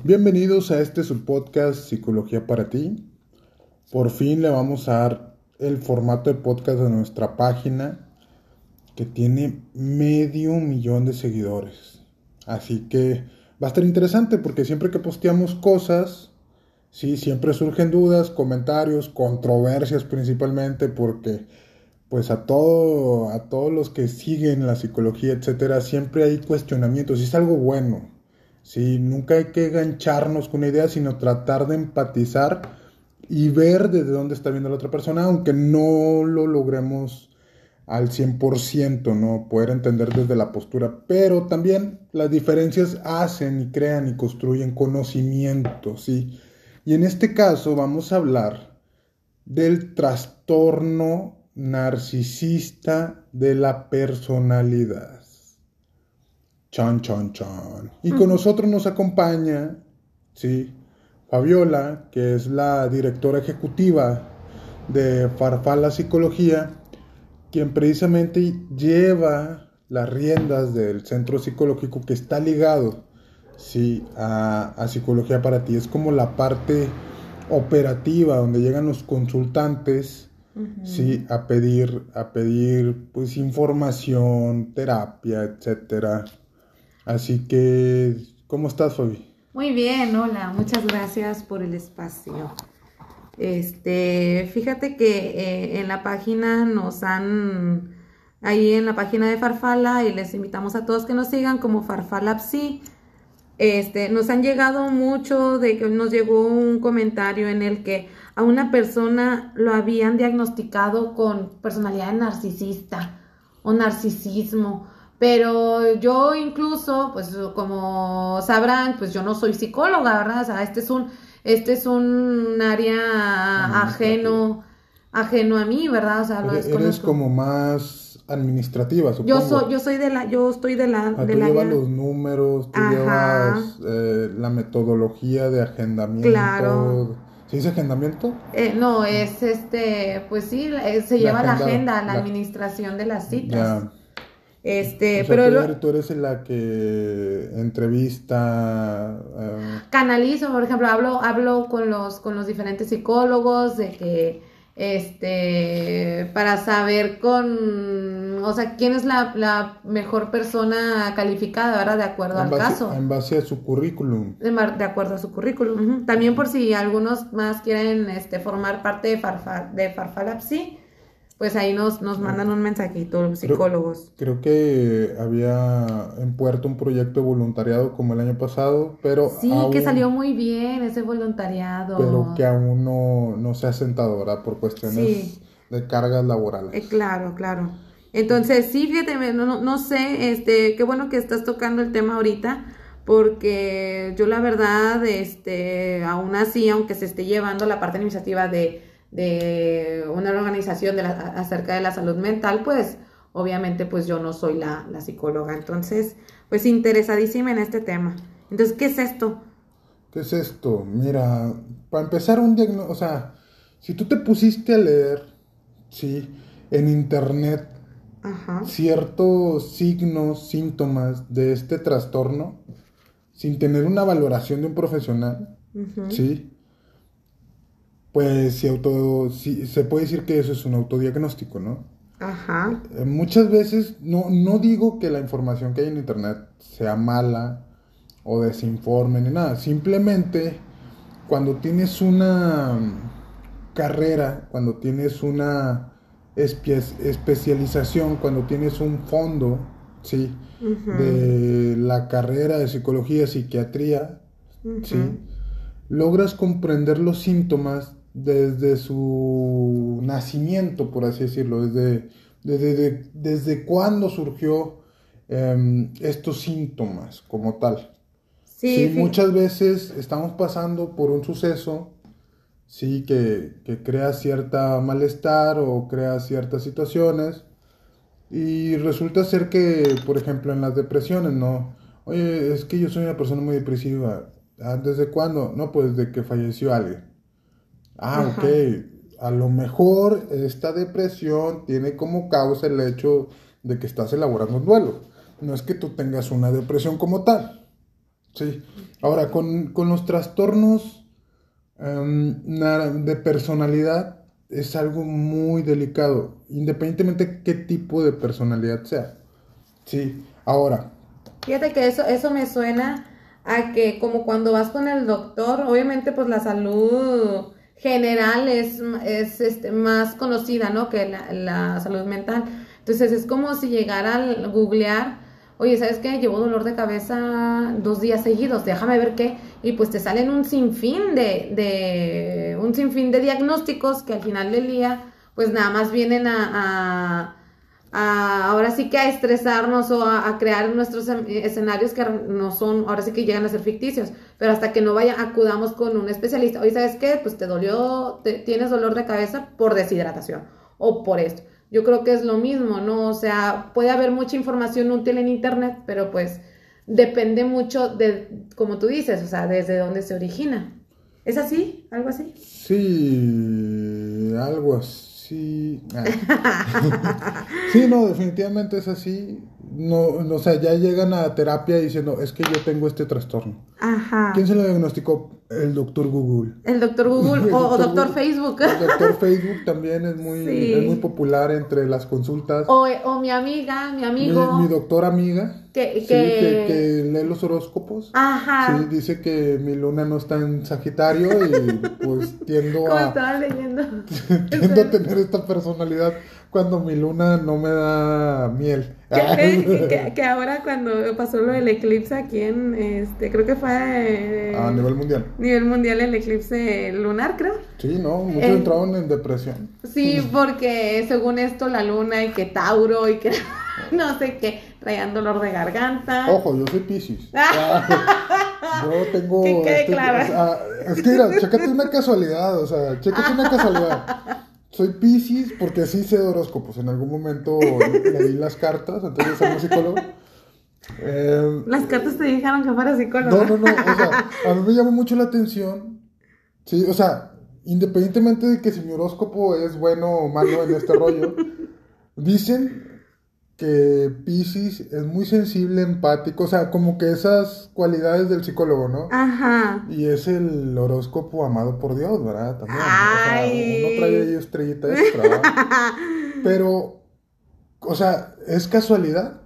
Bienvenidos a este subpodcast Psicología para ti. Por fin le vamos a dar el formato de podcast de nuestra página que tiene medio millón de seguidores. Así que va a estar interesante porque siempre que posteamos cosas, sí, siempre surgen dudas, comentarios, controversias principalmente porque pues a todo a todos los que siguen la psicología, etcétera, siempre hay cuestionamientos y es algo bueno. Sí, nunca hay que engancharnos con una idea, sino tratar de empatizar y ver desde dónde está viendo la otra persona, aunque no lo logremos al 100%, ¿no? Poder entender desde la postura. Pero también las diferencias hacen y crean y construyen conocimiento, ¿sí? Y en este caso vamos a hablar del trastorno narcisista de la personalidad. Chan, chan, chan. Y con nosotros nos acompaña, ¿sí? Fabiola, que es la directora ejecutiva de Farfala Psicología, quien precisamente lleva las riendas del centro psicológico que está ligado sí, a, psicología para ti. Es como la parte operativa donde llegan los consultantes sí, a pedir, a pedir pues información, terapia, etcétera. Así que, ¿cómo estás, Fabi? Muy bien, hola, muchas gracias por el espacio. Este, fíjate que eh, en la página nos han, ahí en la página de Farfala, y les invitamos a todos que nos sigan como Farfala Psi. Este, nos han llegado mucho de que nos llegó un comentario en el que a una persona lo habían diagnosticado con personalidad narcisista o narcisismo pero yo incluso, pues como sabrán, pues yo no soy psicóloga, ¿verdad? O sea, este es un, este es un área ajeno, ajeno a mí, ¿verdad? O sea, lo Eres como más administrativa, supongo. Yo soy, yo soy de la, yo estoy de la, ah, de tú llevas los números, tú llevas eh, la metodología de agendamiento. Claro. ¿Se dice agendamiento? Eh, no, es este, pues sí, se lleva la agenda, la, administración de las citas. Ya. Este, pero tú, eres la que entrevista eh, canalizo, por ejemplo, hablo hablo con los con los diferentes psicólogos de que este para saber con o sea quién es la, mejor persona calificada ¿verdad? de acuerdo al caso. en base a su currículum. De, acuerdo a su currículum también por si algunos más quieren este formar parte de Farfal de Farfalapsi pues ahí nos, nos mandan un mensajito los psicólogos. Creo, que había en Puerto un proyecto de voluntariado como el año pasado, pero... Sí, que salió muy bien ese voluntariado. Pero que aún no, se ha sentado, ¿verdad? Por cuestiones de cargas laborales. Eh, claro, claro. Entonces, sí, fíjate, no, no sé, este, qué bueno que estás tocando el tema ahorita, porque yo la verdad, este, aún así, aunque se esté llevando la parte administrativa de de una organización de acerca de la salud mental, pues obviamente pues yo no soy la, psicóloga. Entonces, pues interesadísima en este tema. Entonces, ¿qué es esto? ¿Qué es esto? Mira, para empezar un diagnóstico, o sea, si tú te pusiste a leer, sí, en internet ciertos signos, síntomas de este trastorno, sin tener una valoración de un profesional, ¿sí? Pues si auto, si, se puede decir que eso es un autodiagnóstico, ¿no? Ajá. Eh, muchas veces, no, no digo que la información que hay en Internet sea mala o desinforme ni nada, simplemente cuando tienes una carrera, cuando tienes una especialización, cuando tienes un fondo, ¿sí? De la carrera de psicología, psiquiatría, ¿sí? Logras comprender los síntomas desde su nacimiento, por así decirlo, desde, desde, desde cuándo surgió em, estos síntomas como tal. Sí, muchas veces estamos pasando por un suceso, sí, que, que crea cierta malestar o crea ciertas situaciones y resulta ser que, por ejemplo, en las depresiones, ¿no? Oye, es que yo soy una persona muy depresiva. Ah, ¿Desde cuándo? No, pues desde que falleció alguien. Ah, ok. A lo mejor esta depresión tiene como causa el hecho de que estás elaborando un duelo. No es que tú tengas una depresión como tal. Sí. Ahora, con, con los trastornos em, de personalidad es algo muy delicado, independientemente qué tipo de personalidad sea. Sí. Ahora, Fíjate que eso, eso me suena a que como cuando vas con el doctor, obviamente pues la salud general es, es este, más conocida, ¿no? Que la, salud mental. Entonces es como si llegara al googlear, oye, ¿sabes qué? Llevo dolor de cabeza dos días seguidos, déjame ver qué. Y pues te salen un sinfín de, de un sinfín de diagnósticos que al final del día pues nada más vienen a- a a- ahora sí que a estresarnos o a, crear nuestros em- escenarios que no son, ahora sí que llegan a ser ficticios, pero hasta que no vaya, acudamos con un especialista. Oye, ¿sabes qué? Pues te dolió, te- tienes dolor de cabeza por deshidratación o por esto. Yo creo que es lo mismo, ¿no? O sea, puede haber mucha información útil en internet, pero pues depende mucho de, como tú dices, o sea, desde dónde se origina. ¿Es así? ¿Algo así? sí, algo así. Ah. sí, no, definitivamente es así. No, no, o sea, ya llegan a terapia diciendo, es que yo tengo este trastorno. Ajá. ¿Quién se lo diagnosticó? El doctor Google. El doctor Google El o, doctor Google. Facebook. El doctor Facebook también es muy, Sí. es muy popular entre las consultas. O, o mi amiga, mi mi, amigo. mi doctora amiga, que, que- que, que lee los horóscopos. Ajá. Sí, dice que mi luna no está en Sagitario y pues tiendo Como a, estaba leyendo. tiendo a tener esta personalidad cuando mi luna no me da miel. que, que- que- que ahora cuando pasó lo del eclipse aquí en, este, creo que fue eh, A nivel mundial. nivel mundial el eclipse lunar, creo. Sí, no, muchos Eh. entraron en depresión. Sí, porque según esto la luna y que Tauro y que no sé qué, traían dolor de garganta. Ojo, yo soy Pisces. yo tengo. Que quede este- claro. o sea, es que mira, chécate una casualidad, o sea, chécate una casualidad. Soy Pisces porque sí sé de horóscopos. En algún momento leí las cartas de ser un psicólogo. Eh, Las cartas te dijeron que fuera psicólogo. no, no, no. O sea, a mí me llama mucho la atención. Sí, o sea, independientemente de que si mi horóscopo es bueno o malo en este rollo, dicen que Pisces es muy sensible, empático, o sea, como que esas cualidades del psicólogo, ¿no? Ajá. Y es el horóscopo amado por Dios, ¿verdad? También. Ay. O sea, uno trae ahí estrellita extra. Pero, o sea, ¿es casualidad?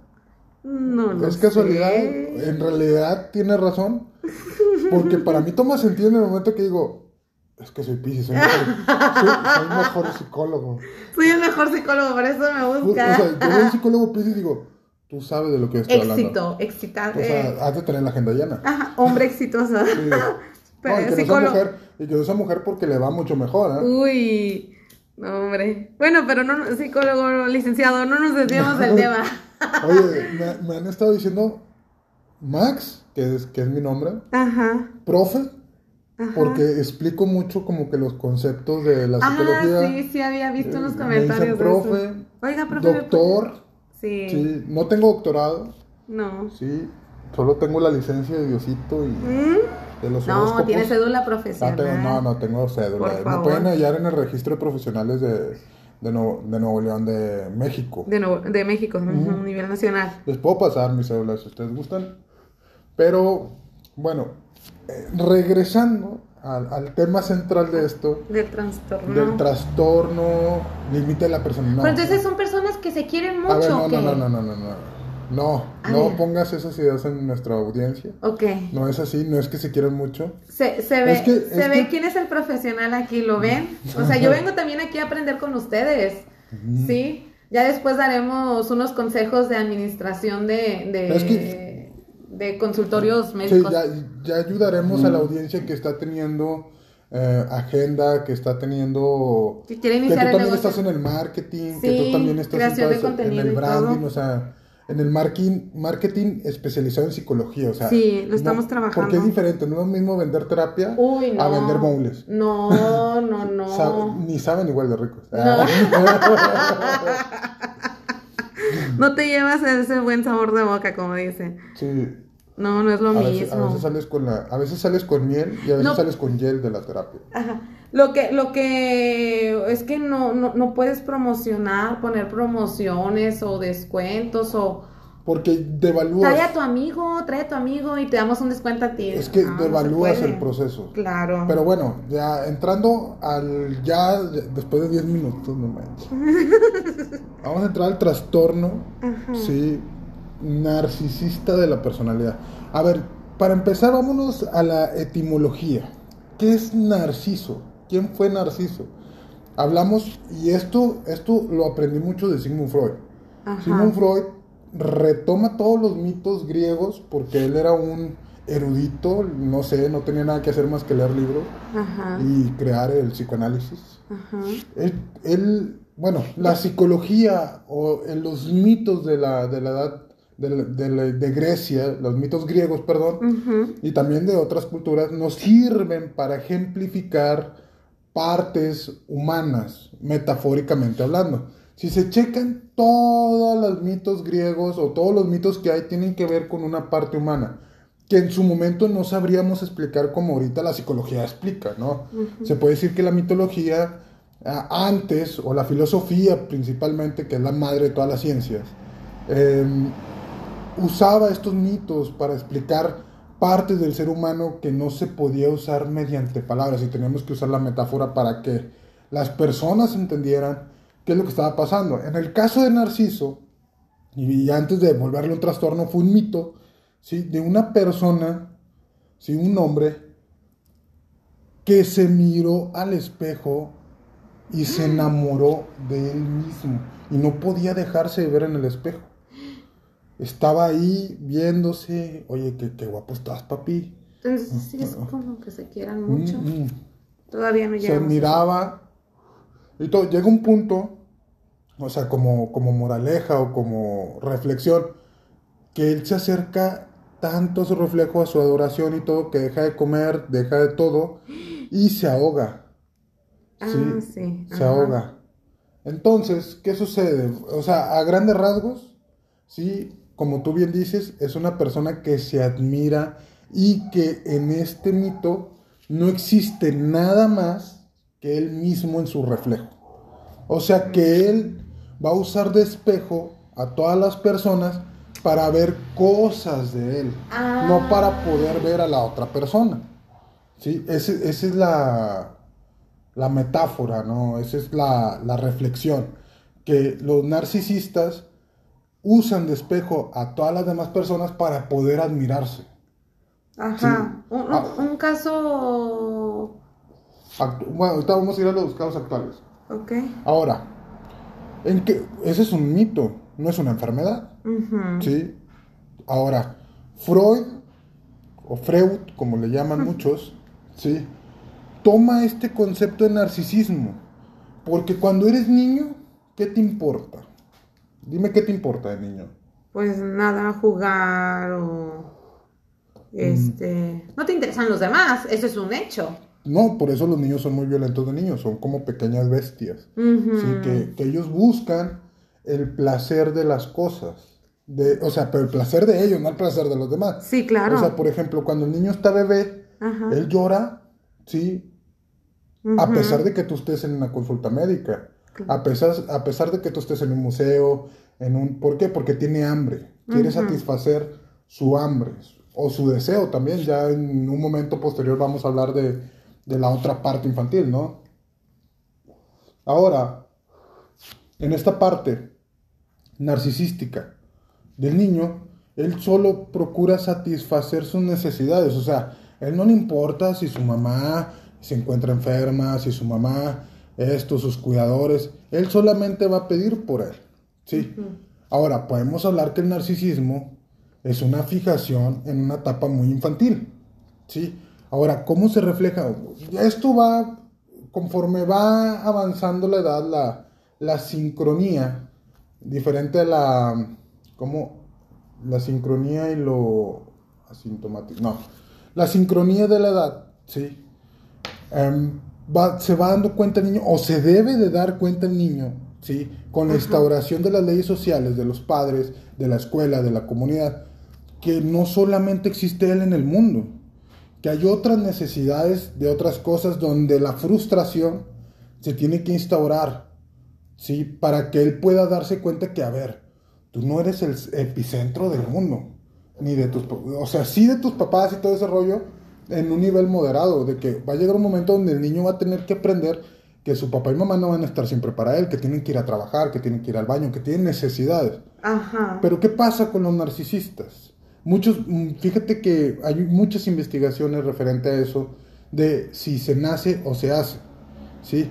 No lo es casualidad. sé. En realidad tiene razón. Porque para mí toma sentido en el momento que digo, es que soy Pisces, soy, soy, soy mejor psicólogo. Soy el mejor psicólogo, por eso me O busca. sea, yo un psicólogo Pisces y digo, tú sabes de lo que estoy hablando. Éxito, excitado. O sea, has de tener la agenda llena. Ajá, hombre exitoso. Sí. Pero No, y que no psicólogo. mujer, y que no sea mujer porque le va mucho mejor, ¿eh? Uy, no, hombre. Bueno, pero no, psicólogo, licenciado, no nos desviamos del tema. Oye, me, me han estado diciendo Max, que es, que es mi nombre, Ajá. profe, Ajá. porque explico mucho como que los conceptos de la Ah, psicología. sí, sí, había visto unos Eh, me comentarios dicen profe, eso. Oiga, profe. ¿me doctor, Sí. sí, no tengo doctorado, No. sí, solo tengo la licencia de Diosito y ¿Mm? de los No, tiene cédula profesional. tengo, no, no tengo cédula. Me pueden hallar en el registro de profesionales de, de, Nuevo, de Nuevo León, de México. De, Nuevo- de México, ujú, a nivel nacional. Les puedo pasar mis cédulas si ustedes gustan. Pero, bueno, eh, regresando al, al tema central de esto, Del trastorno. del trastorno, límite de la persona. No, Pero entonces son personas que se quieren mucho. a ver, no, ¿o qué? no, no, no, no, no, no. No, A no ver. pongas esas ideas en nuestra audiencia. Ok. No es así, no es que se quieran mucho. Se, se ve, Es que- se es ve que- quién es el profesional aquí, ¿lo ven? O sea, yo vengo también aquí a aprender con ustedes, ¿sí? Ya después daremos unos consejos de administración de, de, Es que- de consultorios Sí, médicos. ya, ya ayudaremos a la audiencia que está teniendo eh, agenda, que está teniendo... Que quiere que tú iniciar el también negocio. estás en el marketing, que Sí, tú también estás de en el branding, o sea, en el marketing, marketing especializado en psicología, o sea... Sí, lo estamos trabajando. Porque es diferente, no es lo mismo vender terapia Uy, no. a vender bowls. No, no, no. Sab- ni saben igual de ricos. No. No te llevas ese buen sabor de boca, como dicen. sí, No, no es lo a mismo. veces, a veces sales con la, a veces sales con miel y a veces No. sales con gel de la terapia. Ajá. Lo que, lo que es que no, no, no puedes promocionar, poner promociones o descuentos o, Porque devalúas. Trae a tu amigo, trae a tu amigo y te damos un descuento a ti. Es que Ah, devalúas el proceso. Claro. Pero bueno, ya entrando al. Ya de- después de 10 minutos, no manches. Vamos a entrar al trastorno, sí, narcisista de la personalidad. A ver, para empezar, vámonos a la etimología. ¿Qué es narciso? ¿Quién fue Narciso? Hablamos, y esto, esto lo aprendí mucho de Sigmund Freud. Ajá. Sigmund Freud retoma todos los mitos griegos porque él era un erudito, no sé, no tenía nada que hacer más que leer libros Ajá. y crear el psicoanálisis. Ajá. Él, él, bueno, la psicología o en los mitos de la, de la edad de, de de Grecia, los mitos griegos, perdón, Ujú. y también de otras culturas, nos sirven para ejemplificar partes humanas, metafóricamente hablando. Si se checan todos los mitos griegos o todos los mitos que hay tienen que ver con una parte humana, que en su momento no sabríamos explicar como ahorita la psicología explica, ¿no? Se puede decir que la mitología ah, antes, o la filosofía principalmente, que es la madre de todas las ciencias, em, usaba estos mitos para explicar partes del ser humano que no se podía usar mediante palabras y teníamos que usar la metáfora para que las personas entendieran qué es lo que estaba pasando. En el caso de Narciso, y antes de volverlo un trastorno, fue un mito ¿sí? de una persona, ¿sí? un hombre, que se miró al espejo y se enamoró de él mismo y no podía dejarse de ver en el espejo. Estaba ahí viéndose, oye, qué, qué guapo estás, papi. Entonces sí es como que se quieran mucho. Mm, mm. Todavía no Se llegamos. miraba y todo. Llega un punto, o sea, como, como moraleja o como reflexión, que él se acerca tanto a su reflejo, a su adoración y todo, que deja de comer, deja de todo y se ahoga. Ah, sí. Se ajá. ahoga. Entonces, ¿qué sucede? O sea, a grandes rasgos, sí, como tú bien dices, es una persona que se admira y que en este mito no existe nada más que él mismo en su reflejo. O sea que él va a usar de espejo a todas las personas para ver cosas de él, Ah. no para poder ver a la otra persona. ¿Sí? Ese- esa es la, la metáfora, ¿no? Esa es la, la reflexión. Que los narcisistas usan de espejo a todas las demás personas para poder admirarse. Ajá. Sí. Un, un- Ah. un caso. Bueno, ahorita vamos a ir a los casos actuales. Ok. Ahora, ¿en ese es un mito, no es una enfermedad. ¿sí? Ahora, Freud, o Freud, como le llaman muchos, ¿sí? Toma este concepto de narcisismo. Porque cuando eres niño, ¿qué te importa? Dime qué te importa de niño. Pues nada, jugar o. Este. No te interesan los demás, eso es un hecho. No, por eso los niños son muy violentos de niños, son como pequeñas bestias. ¿sí? que, que ellos buscan el placer de las cosas. De, o sea, pero el placer de ellos, no el placer de los demás. Sí, claro. O sea, por ejemplo, cuando el niño está bebé, Ajá. él llora, ¿sí? A pesar de que tú estés en una consulta médica, a pesar, a pesar de que tú estés en un museo, en un... ¿Por qué? Porque tiene hambre, quiere satisfacer su hambre o su deseo también. Ya en un momento posterior vamos a hablar de, de la otra parte infantil, ¿no? Ahora, en esta parte narcisística del niño, él solo procura satisfacer sus necesidades. O sea, él no le importa si su mamá se encuentra enferma, si su mamá, esto, sus cuidadores. Él solamente va a pedir por él. ¿sí? Ahora, podemos hablar que el narcisismo es una fijación en una etapa muy infantil. ¿sí? Ahora, ¿cómo se refleja? Esto va, conforme va avanzando la edad, la, la sincronía, diferente a la, ¿cómo? La sincronía y lo asintomático, no, la sincronía de la edad, ¿sí? Em, va- se va dando cuenta el niño, o se debe de dar cuenta el niño, ¿sí? Con la instauración de las leyes sociales, de los padres, de la escuela, de la comunidad, que no solamente existe él en el mundo, que hay otras necesidades de otras cosas donde la frustración se tiene que instaurar, ¿sí? Para que él pueda darse cuenta que, a ver, tú tú no eres el epicentro del mundo, ni de tus, o sea, sí de tus papás y todo ese rollo, en un nivel moderado, de que va a llegar un momento donde el niño va a tener que aprender que su papá y mamá no van a estar siempre para él, que tienen que ir a trabajar, que tienen que ir al baño, que tienen necesidades. Ajá. Pero ¿qué pasa con los narcisistas? Muchos, mm, fíjate que hay muchas investigaciones referente a eso, de si se nace o se hace, ¿sí?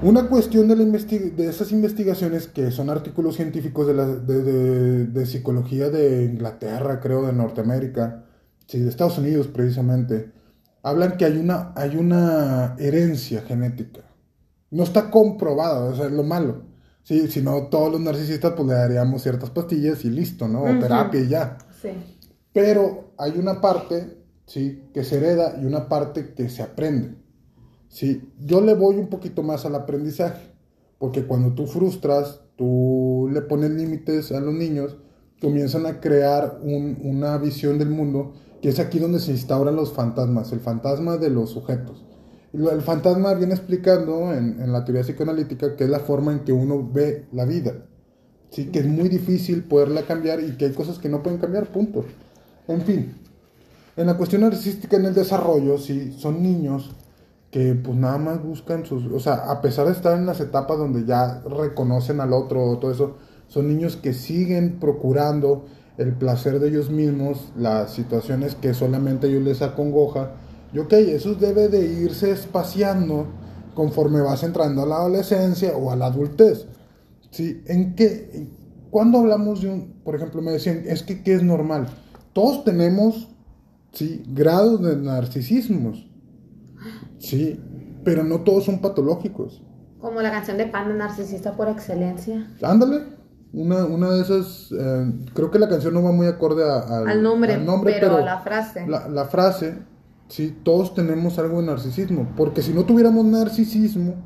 Una cuestión de, la de esas investigaciones, que son artículos científicos de, la, de, de, psicología de Inglaterra, creo, de Norteamérica, sí, de Estados Unidos precisamente, hablan que hay una, hay una herencia genética. No está comprobada, eso es lo malo. Sí, si no, todos los narcisistas pues le daríamos ciertas pastillas y listo, ¿no? O terapia y ya. Sí. Pero hay una parte, ¿sí? Que se hereda y una parte que se aprende. Sí, yo le voy un poquito más al aprendizaje, porque cuando tú frustras, tú le pones límites a los niños, comienzan a crear una visión del mundo, que es aquí donde se instauran los fantasmas, el fantasma de los sujetos. El fantasma viene explicando en, en la teoría psicoanalítica que es la forma en que uno ve la vida. Sí, que es muy difícil poderla cambiar y que hay cosas que no pueden cambiar, punto. En fin, en la cuestión artística en el desarrollo, sí, son niños que pues nada más buscan sus, o sea, a pesar de estar en las etapas donde ya reconocen al otro, todo eso, son niños que siguen procurando el placer de ellos mismos, las situaciones que solamente ellos les acongoja, y ok, eso debe de irse espaciando conforme vas entrando a la adolescencia o a la adultez. ¿Sí? ¿En qué? Cuando hablamos de un, por ejemplo, me decían, es que ¿qué es normal? Todos tenemos, ¿sí? Grados de narcisismos. Sí, pero no todos son patológicos. Como la canción de Panda Narcisista por excelencia. Ándale. Una, una de esas, eh, creo que la canción no va muy acorde al, nombre, pero, la frase. La, la, frase, sí, todos tenemos algo de narcisismo, porque si no tuviéramos narcisismo,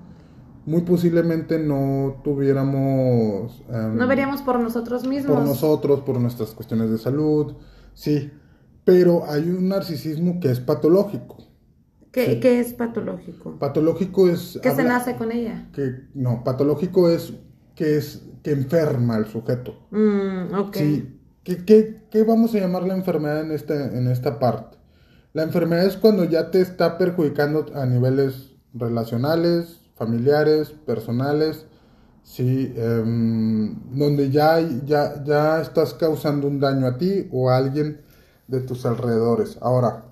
muy posiblemente no tuviéramos... Em, no veríamos por nosotros mismos. Por nosotros, por nuestras cuestiones de salud, sí, pero hay un narcisismo que es patológico. ¿Qué, es patológico? Patológico es... Que se nace con ella. Que, no, patológico es que, es que enferma al sujeto. Mm. Sí. ¿Qué, vamos a llamar la enfermedad en, este, en esta parte? La enfermedad es cuando ya te está perjudicando a niveles relacionales, familiares, personales, sí, em, donde ya, ya, ya estás causando un daño a ti o a alguien de tus alrededores. Ahora,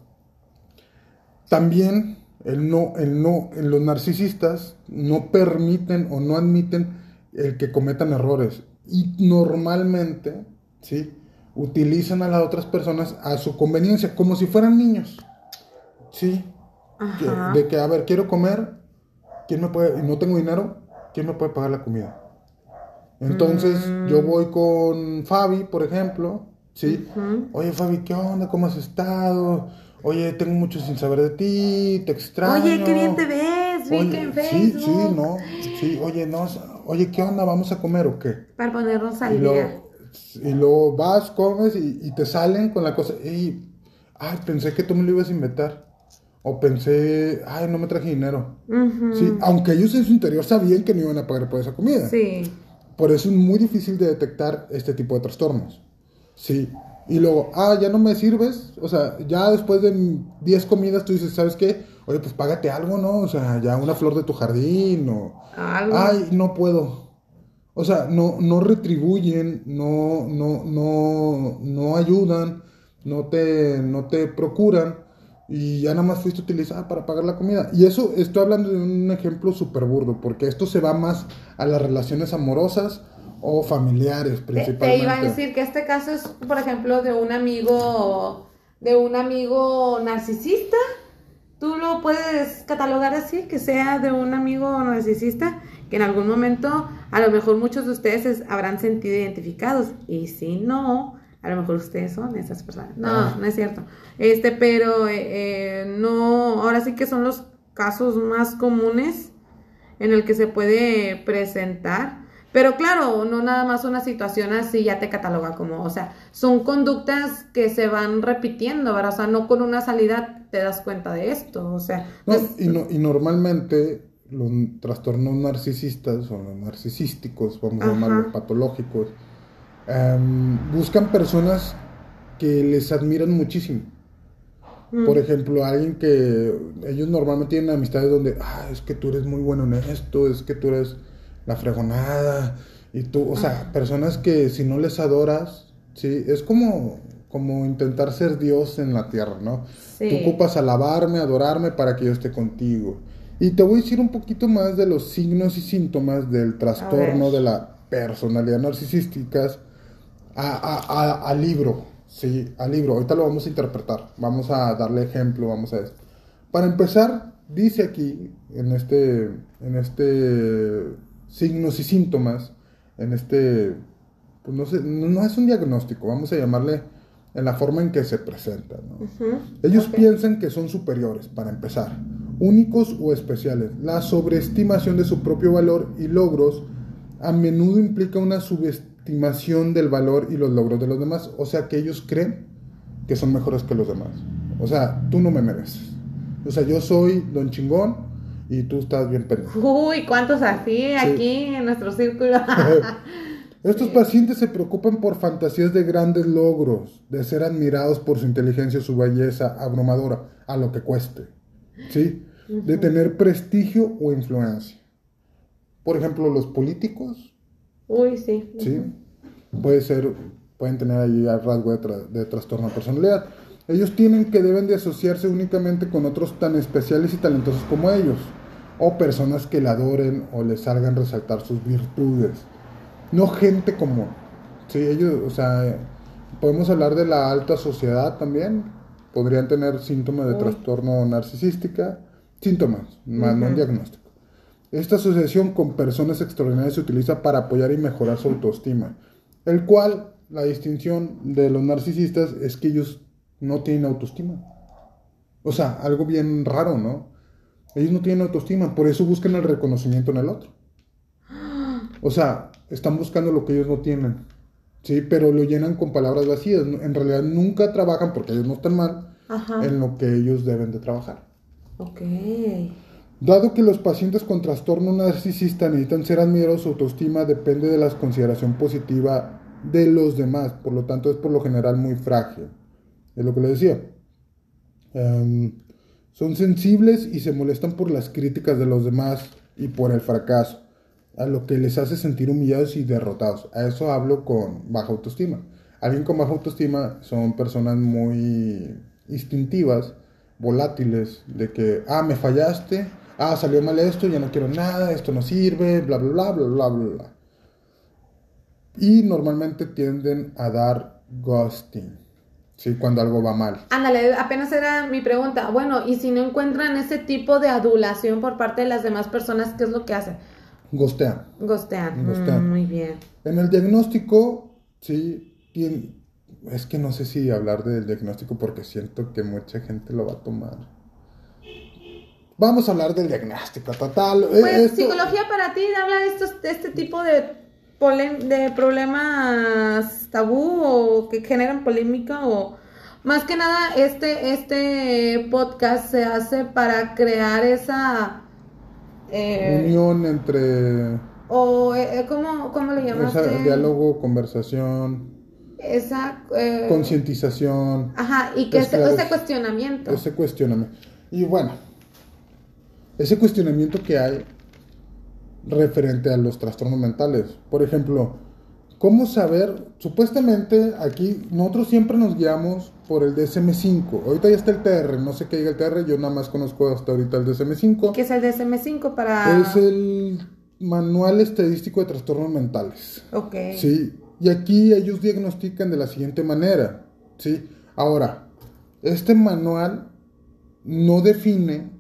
también el no, el no, los narcisistas no permiten o no admiten el que cometan errores. Y normalmente, ¿sí? Utilizan a las otras personas a su conveniencia, como si fueran niños. ¿Sí? de que, a ver, quiero comer, ¿quién me puede, y no tengo dinero, ¿quién me puede pagar la comida? Entonces, yo mm. voy con Fabi, por ejemplo, ¿sí? Oye, Fabi, ¿qué onda? ¿Cómo has estado? Oye, tengo mucho sin saber de ti, te extraño. Oye, qué bien te ves, vi que en Facebook. Sí, sí, no, sí, oye, no, oye, ¿qué onda? ¿Vamos a comer o qué? Para ponernos al día. Y luego vas, comes y, te salen con la cosa, y, ay, pensé que tú me lo ibas a inventar. O pensé, ay, no me traje dinero. Sí, aunque ellos en su interior sabían que no iban a pagar por esa comida. Sí. Por eso es muy difícil de detectar este tipo de trastornos. Sí. Y luego, ah, ya no me sirves. O sea, ya después de 10 comidas tú dices, ¿sabes qué? Oye, pues págate algo, ¿no? O sea, ya una flor de tu jardín o... ¿Algo? Ay, no puedo. O sea, no, no retribuyen, no, no, no, no ayudan, no te, no te procuran y ya nada más fuiste a utilizar para pagar la comida. Y eso estoy hablando de un ejemplo súper burdo, porque esto se va más a las relaciones amorosas o familiares principalmente. Te, iba a decir que este caso es, por ejemplo, de un amigo, de un amigo narcisista. Tú lo puedes catalogar así, que sea de un amigo narcisista, que en algún momento a lo mejor muchos de ustedes habrán sentido identificados. Y si no, a lo mejor ustedes son esas personas. No, ah. no es cierto. Este, pero eh, eh, no, ahora sí que son los casos más comunes en el que se puede presentar. Pero claro, no nada más una situación así ya te cataloga como, o sea, son conductas que se van repitiendo, ¿verdad? O sea, no con una salida te das cuenta de esto, o sea. y, no, y normalmente los trastornos narcisistas o narcisísticos, vamos a llamarlos patológicos, em, buscan personas que les admiran muchísimo. Mm. Por ejemplo, alguien que ellos normalmente tienen amistades donde, ah, es que tú eres muy bueno en esto, es que tú eres la fregonada, y tú, o sea, personas que si no les adoras, sí, es como, como intentar ser Dios en la tierra, ¿no? Sí. Tú ocupas alabarme, adorarme para que yo esté contigo. Y te voy a decir un poquito más de los signos y síntomas del trastorno de la personalidad narcisísticas a, a- a- al libro, sí, al libro. Ahorita lo vamos a interpretar, vamos a darle ejemplo, vamos a esto. Para empezar, dice aquí, en este, en este signos y síntomas, en este, pues no sé, no, no es un diagnóstico, vamos a llamarle en la forma en que se presenta. Ellos piensan que son superiores, para empezar, únicos o especiales. La sobreestimación de su propio valor y logros a menudo implica una subestimación del valor y los logros de los demás. O sea que ellos creen que son mejores que los demás. O sea, tú no me mereces. O sea, yo soy don chingón y tú estás bien pendejo. Uy, ¿cuántos así aquí en nuestro círculo? Estos pacientes se preocupan por fantasías de grandes logros, de ser admirados por su inteligencia, su belleza abrumadora, a lo que cueste, ¿sí? De tener prestigio o influencia. Por ejemplo, los políticos, Uy, sí. ¿sí? Puede ser, pueden tener ahí rasgo de, tra- de trastorno de personalidad. Ellos tienen que deben de asociarse únicamente con otros tan especiales y talentosos como ellos, o personas que le adoren o les salgan resaltar sus virtudes no gente común. Sí, ellos, o sea, podemos hablar de la alta sociedad también. Podrían tener síntomas de Uy. trastorno narcisística. Síntomas, más no un diagnóstico. Esta asociación con personas extraordinarias se utiliza para apoyar y mejorar su autoestima. El cual, la distinción de los narcisistas es que ellos no tienen autoestima. O sea, algo bien raro, ¿no? Ellos no tienen autoestima, por eso buscan el reconocimiento en el otro. O sea, están buscando lo que ellos no tienen. Sí, pero lo llenan con palabras vacías. En realidad nunca trabajan, porque ellos no están mal, Ajá. en lo que ellos deben de trabajar. Ok. Dado que los pacientes con trastorno narcisista necesitan ser admirados, su autoestima depende de la consideración positiva de los demás. Por lo tanto, es por lo general muy frágil. Es lo que les decía. Em, son sensibles y se molestan por las críticas de los demás y por el fracaso, a lo que les hace sentir humillados y derrotados. A eso hablo con baja autoestima. Alguien con baja autoestima son personas muy instintivas, volátiles, de que, ah, me fallaste, ah, salió mal esto, ya no quiero nada, esto no sirve, bla, bla, bla, bla, bla, bla, bla. Y normalmente tienden a dar ghosting, ¿sí? Cuando algo va mal. Ándale, apenas era mi pregunta. Bueno, y si no encuentran ese tipo de adulación por parte de las demás personas, ¿qué es lo que hacen? Gostean. Gostean. Mm, muy bien. En el diagnóstico, sí, tiene- es que no sé si hablar del diagnóstico porque siento que mucha gente lo va a tomar. Vamos a hablar del diagnóstico, total. Pues esto- psicología para ti habla de, estos, de este tipo de, de problemas tabú o que generan polémica o más que nada este, este podcast se hace para crear esa... eh, Unión entre o eh, ¿cómo, cómo le llamaste? esa, diálogo, conversación, Esa... eh, concientización, Ajá, y que ese, ese es- cuestionamiento. ese cuestionamiento. Y bueno, ese cuestionamiento que hay referente a los trastornos mentales. Por ejemplo, ¿cómo saber? Supuestamente aquí nosotros siempre nos guiamos por el DSM5. Ahorita ya está el TR, no sé qué diga el TR, yo nada más conozco hasta ahorita el DSM5. que es el DSM5 para... Es el Manual Estadístico de Trastornos Mentales. Ok. Sí, y aquí ellos diagnostican de la siguiente manera, ¿sí? Ahora, este manual no define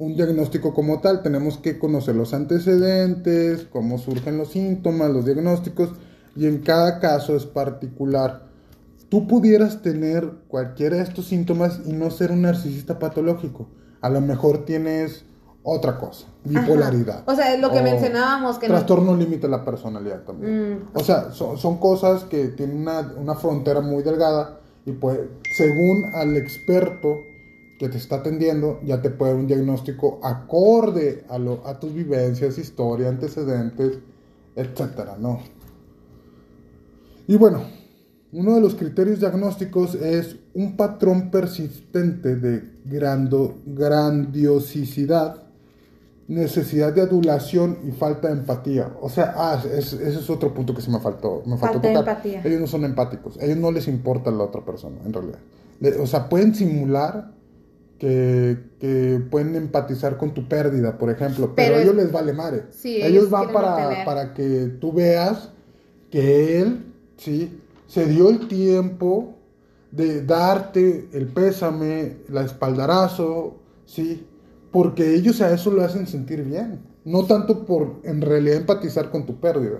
un diagnóstico como tal, tenemos que conocer los antecedentes, cómo surgen los síntomas, los diagnósticos, y en cada caso es particular. Tú pudieras tener cualquiera de estos síntomas y no ser un narcisista patológico. A lo mejor tienes otra cosa, Ajá. bipolaridad. O sea, es lo que mencionábamos que no- Trastorno límite de la personalidad también. Mm. O sea, son, son cosas que tienen una, una frontera muy delgada y pues según al experto que te está atendiendo, ya te puede dar un diagnóstico acorde a, lo, a tus vivencias, historia, antecedentes, etcétera, ¿no? Y bueno, uno de los criterios diagnósticos es un patrón persistente de grando, grandiosicidad, necesidad de adulación y falta de empatía. O sea, ah, ese es otro punto que sí me faltó. Me faltó Falta de empatía. Ellos no son empáticos. A ellos no les importa la otra persona, en realidad. O sea, pueden simular que, que pueden empatizar con tu pérdida, por ejemplo, pero, Pero- a ellos les vale madre. Sí, ellos ellos van para, para que tú veas que él, sí, se dio el tiempo de darte el pésame, la espaldarazo, sí, porque ellos a eso lo hacen sentir bien, no tanto por en realidad empatizar con tu pérdida,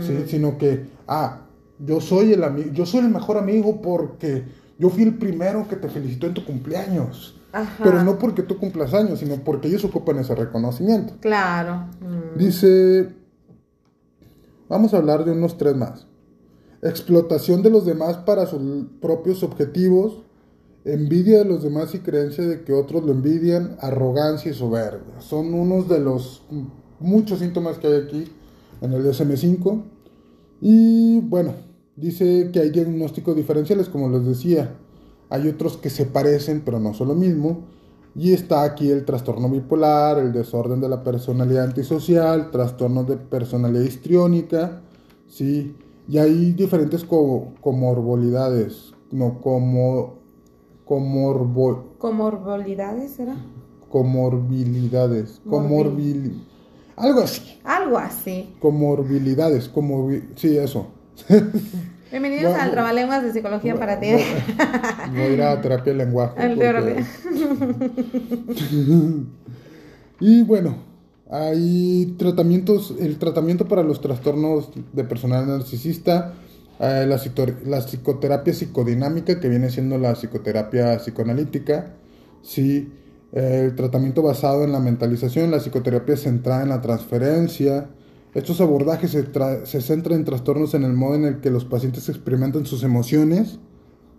sí, Mm. sino que, ah, yo soy el amigo, yo soy el mejor amigo porque yo fui el primero que te felicitó en tu cumpleaños, Ajá. pero no porque tú cumplas años, sino porque ellos ocupan ese reconocimiento. Claro. Mm. Dice, vamos a hablar de unos tres más. Explotación de los demás para sus propios objetivos, envidia de los demás y creencia de que otros lo envidian, arrogancia y soberbia. Son unos de los muchos síntomas que hay aquí en el DSM5. Y bueno, dice que hay diagnósticos diferenciales, como les decía. Hay otros que se parecen, pero no son lo mismo. Y está aquí el trastorno bipolar, el desorden de la personalidad antisocial, trastornos de personalidad histriónica, ¿sí? Y hay diferentes co- comorbilidades, no, como, comorbo, ¿Comorbilidades será? comorbilidades, comorbil, algo así, Algo así. comorbilidades, como, sí, eso. Bienvenidos Bueno, al Trabalenguas de Psicología para ti. Voy a ir a terapia de lenguaje. Al porque- terapia. y bueno, hay tratamientos, el tratamiento para los trastornos de personalidad narcisista, eh, la psicoterapia psicodinámica, que viene siendo la psicoterapia psicoanalítica, sí, eh, el tratamiento basado en la mentalización, la psicoterapia centrada en la transferencia. Estos abordajes se, tra- se centran en trastornos en el modo en el que los pacientes experimentan sus emociones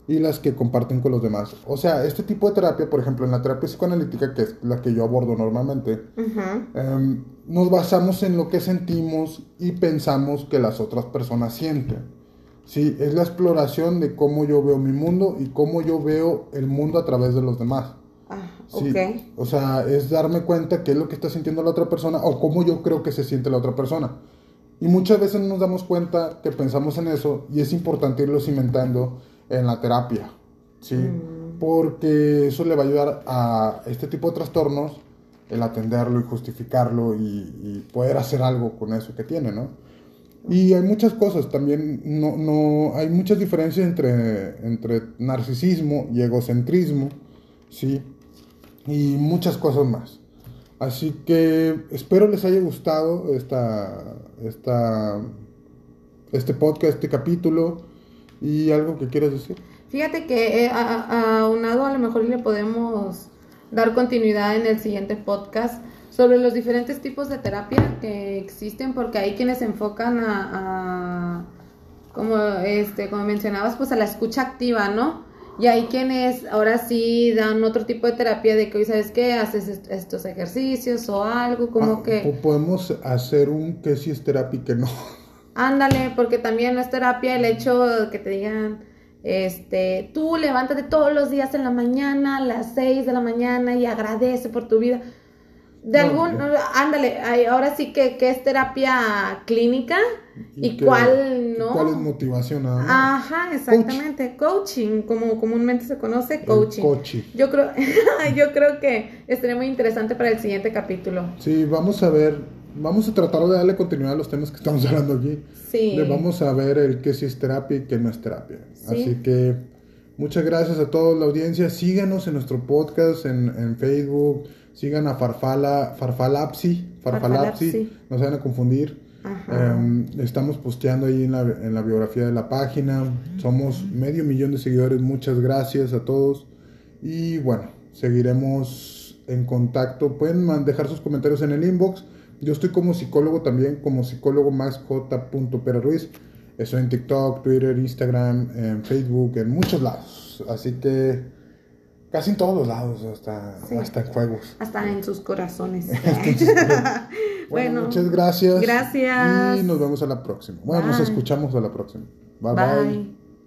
y las que comparten con los demás. O sea, este tipo de terapia, por ejemplo, en la terapia psicoanalítica, que es la que yo abordo normalmente, em, nos basamos en lo que sentimos y pensamos que las otras personas sienten. Sí, es la exploración de cómo yo veo mi mundo y cómo yo veo el mundo a través de los demás. Sí, ok. O sea, es darme cuenta qué es lo que está sintiendo la otra persona o cómo yo creo que se siente la otra persona. Y muchas veces no nos damos cuenta que pensamos en eso y es importante irlo cimentando en la terapia. ¿sí? Porque eso le va a ayudar a este tipo de trastornos el atenderlo y justificarlo y, y poder hacer algo con eso que tiene, ¿no? Y hay muchas cosas también, no, no, hay muchas diferencias entre, entre narcisismo y egocentrismo, ¿sí? Y muchas cosas más. Así que espero les haya gustado esta, esta, este podcast, este capítulo y algo que quieras decir. Fíjate que eh, a- aunado a lo mejor le podemos dar continuidad en el siguiente podcast sobre los diferentes tipos de terapia que existen, porque hay quienes se enfocan a, a- como este, como mencionabas, pues a la escucha activa, ¿no? Y hay quienes ahora sí dan otro tipo de terapia de que hoy sabes qué, haces est- estos ejercicios o algo, como Ah, que po- podemos hacer un que sí es terapia y que no. Ándale, porque también no es terapia el hecho de que te digan, este, tú levántate todos los días en la mañana, a las 6 de la mañana y agradece por tu vida. De No, algún, no. ándale, ahora sí que, que es terapia clínica y, que- cuál no. ¿Cuál es motivación? nada más? Ajá, exactamente, coaching, como comúnmente se conoce, coaching. coaching. Yo creo, yo creo que estaría muy interesante para el siguiente capítulo. Sí, vamos a ver, vamos a tratar de darle continuidad a los temas que estamos hablando aquí. Sí. Le vamos a ver el que sí es terapia y que no es terapia. Sí. Así que muchas gracias a toda la audiencia. Síganos en nuestro podcast en, en Facebook. Sigan a Farfala, Farfalapsi, Farfalapsi, Farfalapsi. no se van a confundir. Em, estamos posteando ahí en la, en la biografía de la página. Somos medio millón de seguidores. Muchas gracias a todos. Y bueno, seguiremos en contacto. Pueden dejar sus comentarios en el inbox. Yo estoy como psicólogo también, como psicólogo más Ruiz. Estoy en TikTok, Twitter, Instagram, en Facebook, en muchos lados. Así que casi en todos lados, hasta, Sí. hasta en juegos. Hasta en sus corazones. Bueno, muchas gracias. Gracias. Y nos vemos a la próxima. Bueno, nos escuchamos a la próxima. bye. Bye. bye.